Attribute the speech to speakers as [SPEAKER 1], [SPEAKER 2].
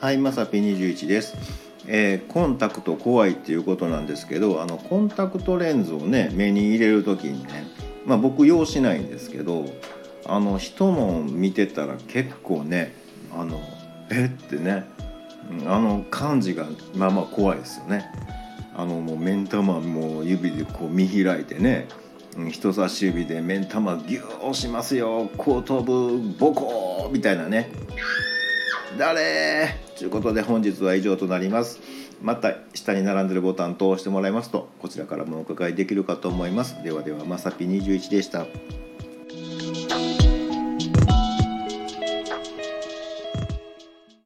[SPEAKER 1] はいまさぴ21です、えーコンタクト怖いっていうことなんですけどあのコンタクトレンズをね目に入れる時にねまあ僕用しないんですけどあの人の見てたら結構ねあのえってねあの感じがまあまあ怖いですよね。あのもう目ん玉もう指でこう見開いてね人差し指で目ん玉ギュー押しますよ後頭部ボコーみたいなね。誰？ということで本日は以上となります。また下に並んでるボタンと押してもらいますとこちらからもお伺いできるかと思います。ではではまさぴ21でした。